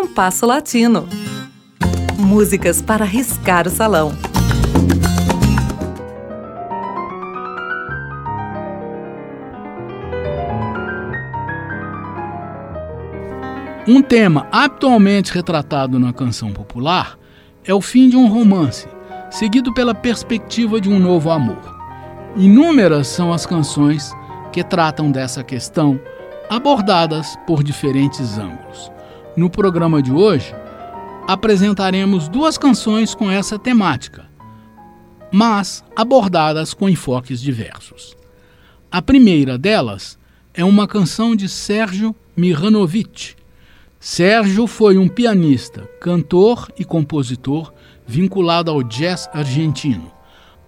Compasso Latino. Músicas para riscar o salão. Um tema habitualmente retratado na canção popular é o fim de um romance, seguido pela perspectiva de um novo amor. Inúmeras são as canções que tratam dessa questão, abordadas por diferentes ângulos. No programa de hoje, apresentaremos duas canções com essa temática, mas abordadas com enfoques diversos. A primeira delas é uma canção de Sérgio Mihanovic, Sérgio foi um pianista, cantor e compositor vinculado ao jazz argentino.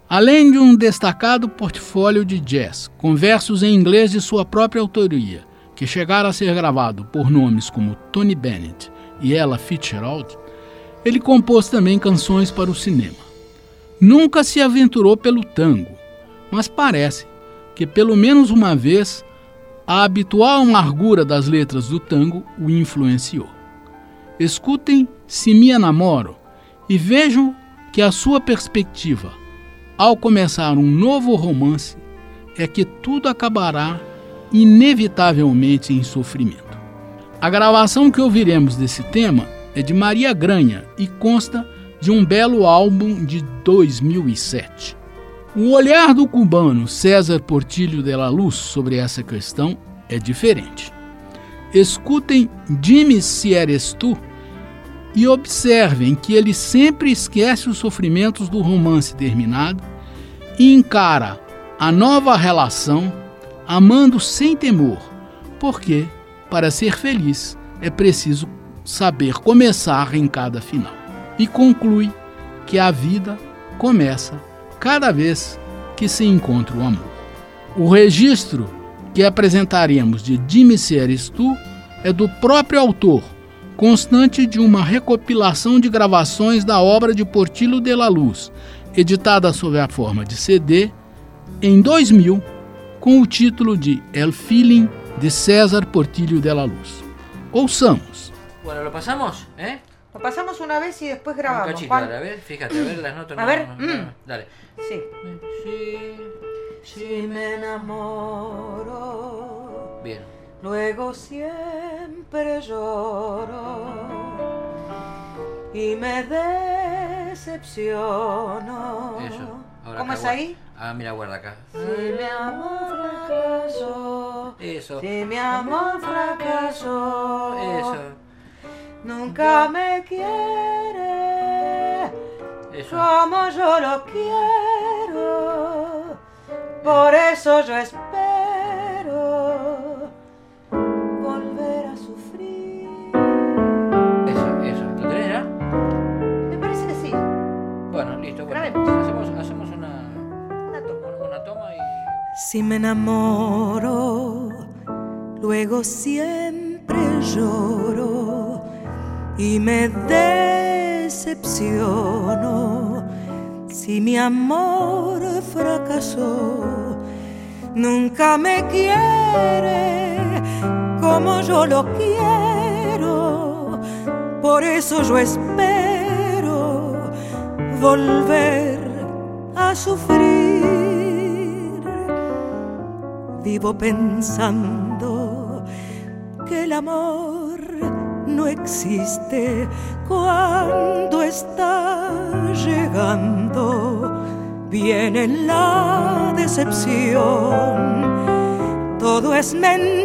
Além de um destacado portfólio de jazz, com versos em inglês de sua própria autoria, que chegaram a ser gravado por nomes como Tony Bennett e Ella Fitzgerald, ele compôs também canções para o cinema. Nunca se aventurou pelo tango, mas parece que pelo menos uma vez a habitual amargura das letras do tango o influenciou. Escutem Se Me Namoro e vejam que a sua perspectiva, ao começar um novo romance, é que tudo acabará inevitavelmente em sofrimento. A gravação que ouviremos desse tema é de Maria Granha e consta de um belo álbum de 2007. O olhar do cubano César Portilho de la Luz sobre essa questão é diferente. Escutem Jimmy Se Eres Tu e observem que ele sempre esquece os sofrimentos do romance terminado e encara a nova relação amando sem temor, porque, para ser feliz, é preciso saber começar em cada final. E conclui que a vida começa cada vez que se encontra o amor. O registro que apresentaremos de Jimmy Seres Tu é do próprio autor, constante de uma recopilação de gravações da obra de Portillo de la Luz, editada sob a forma de CD em 2000, com o título de El Feeling de César Portillo de la Luz. Ouçamos. Bueno, lo pasamos, ¿eh? Lo pasamos una vez y después grabamos. Un cachito, a ver, fíjate, a ver las notas. A no, ver, no, mm. no, dale. Sí. Sí, Si me enamoro, bien. luego siempre lloro y me decepciono. Eso. Ahora ¿Cómo acá, es ahí? Ah, mira, guarda acá. Si mi amor fracasó, Eso. si mi amor fracasó, Eso. nunca me quiere. Eso. como yo lo quiero. Por eso yo espero Si me enamoro, luego siempre lloro y me decepciono. Si mi amor fracasó, nunca me quiere como yo lo quiero. Por eso yo espero volver a sufrir. Vivo pensando que el amor no existe cuando está llegando. Viene la decepción, todo es mentira,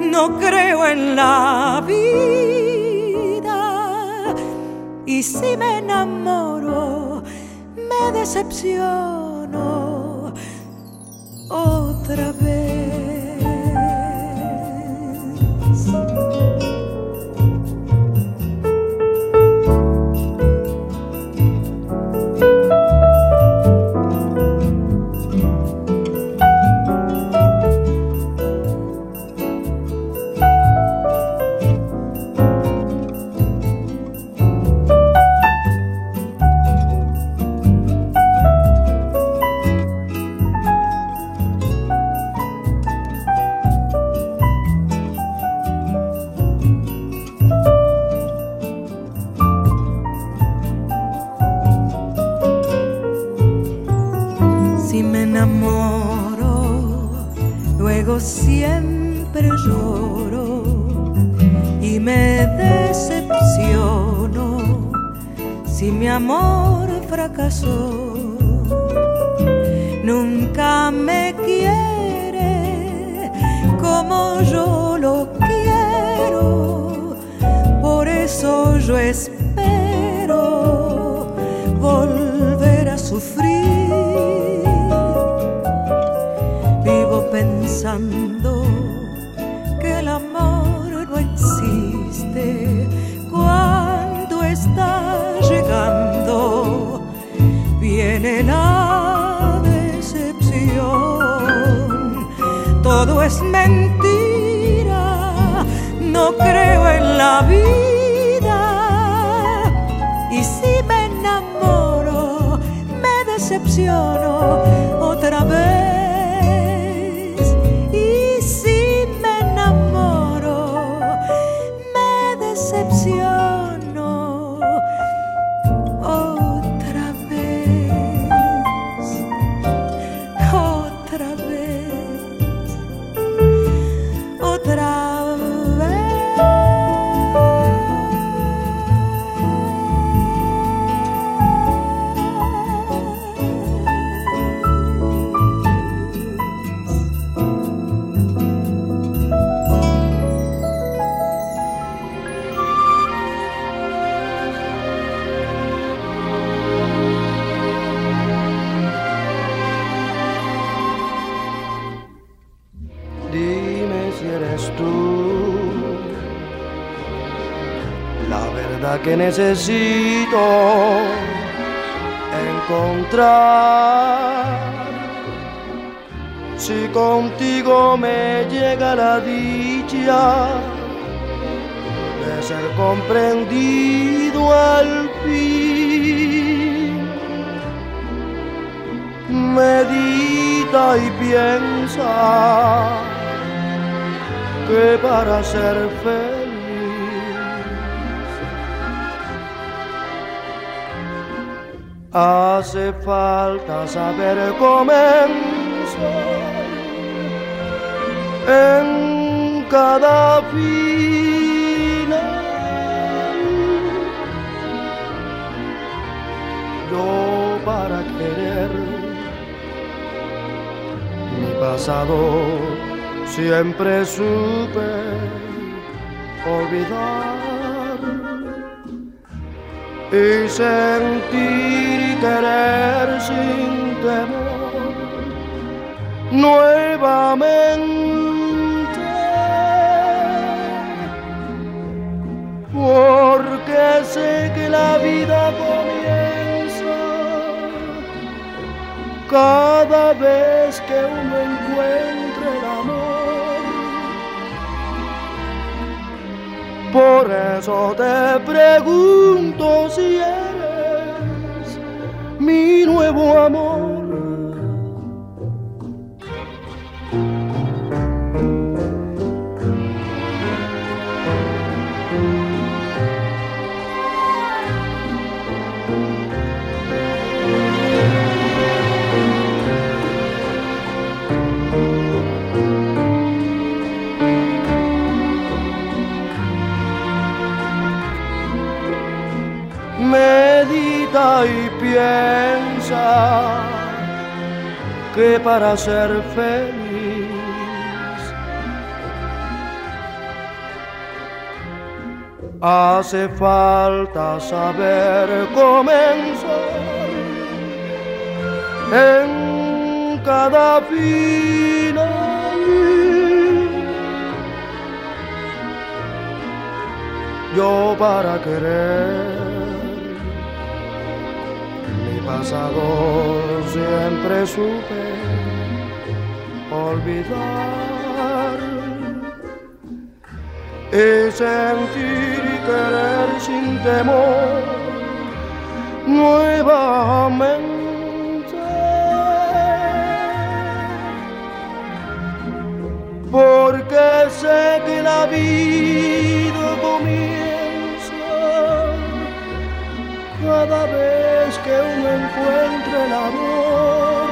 no creo en la vida. Y si me enamoro, me decepciono outra vez. Siempre lloro y me decepciono si mi amor fracasó. Nunca me quiere como yo lo quiero, por eso yo espero volver a sufrir. Que el amor no existe cuando está llegando. Viene la decepción, todo es mentira, no creo en la vida. Y si me enamoro, me decepciono otra vez. Tú la verdad que necesito encontrar. Si contigo me llega la dicha de ser comprendido al fin, medita y piensa que para ser feliz hace falta saber comenzar en cada final. Yo para querer mi pasado siempre supe olvidar y sentir y querer sin temor nuevamente. Porque sé que la vida comienza cada vez que uno encuentre Por eso te pregunto si eres mi nuevo amor. Medita y piensa que para ser feliz hace falta saber comenzar en cada final. Yo para querer pasado siempre supe olvidar y sentir y querer sin temor nuevamente. Porque sé que la vida comienza cada vez que uno encuentre el amor.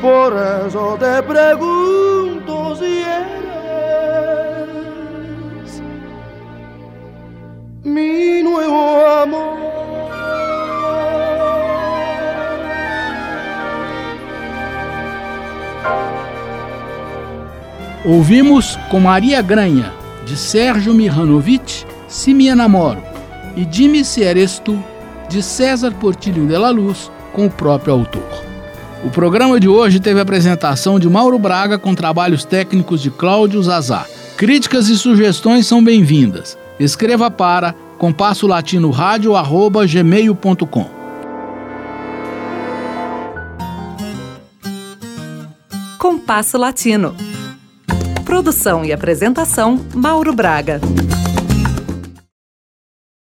Por eso te pregunto si eres mi nuevo amor. Ouvimos com Maria Granha, de Sérgio Mihanovic, Se Me Enamoro, e Dime Se Eres Tu, de César Portilho de la Luz, com o próprio autor. O programa de hoje teve a apresentação de Mauro Braga com trabalhos técnicos de Cláudio Zazá. Críticas e sugestões são bem-vindas. Escreva para compasso latino gmail.com. Compasso Latino. Produção e apresentação Mauro Braga.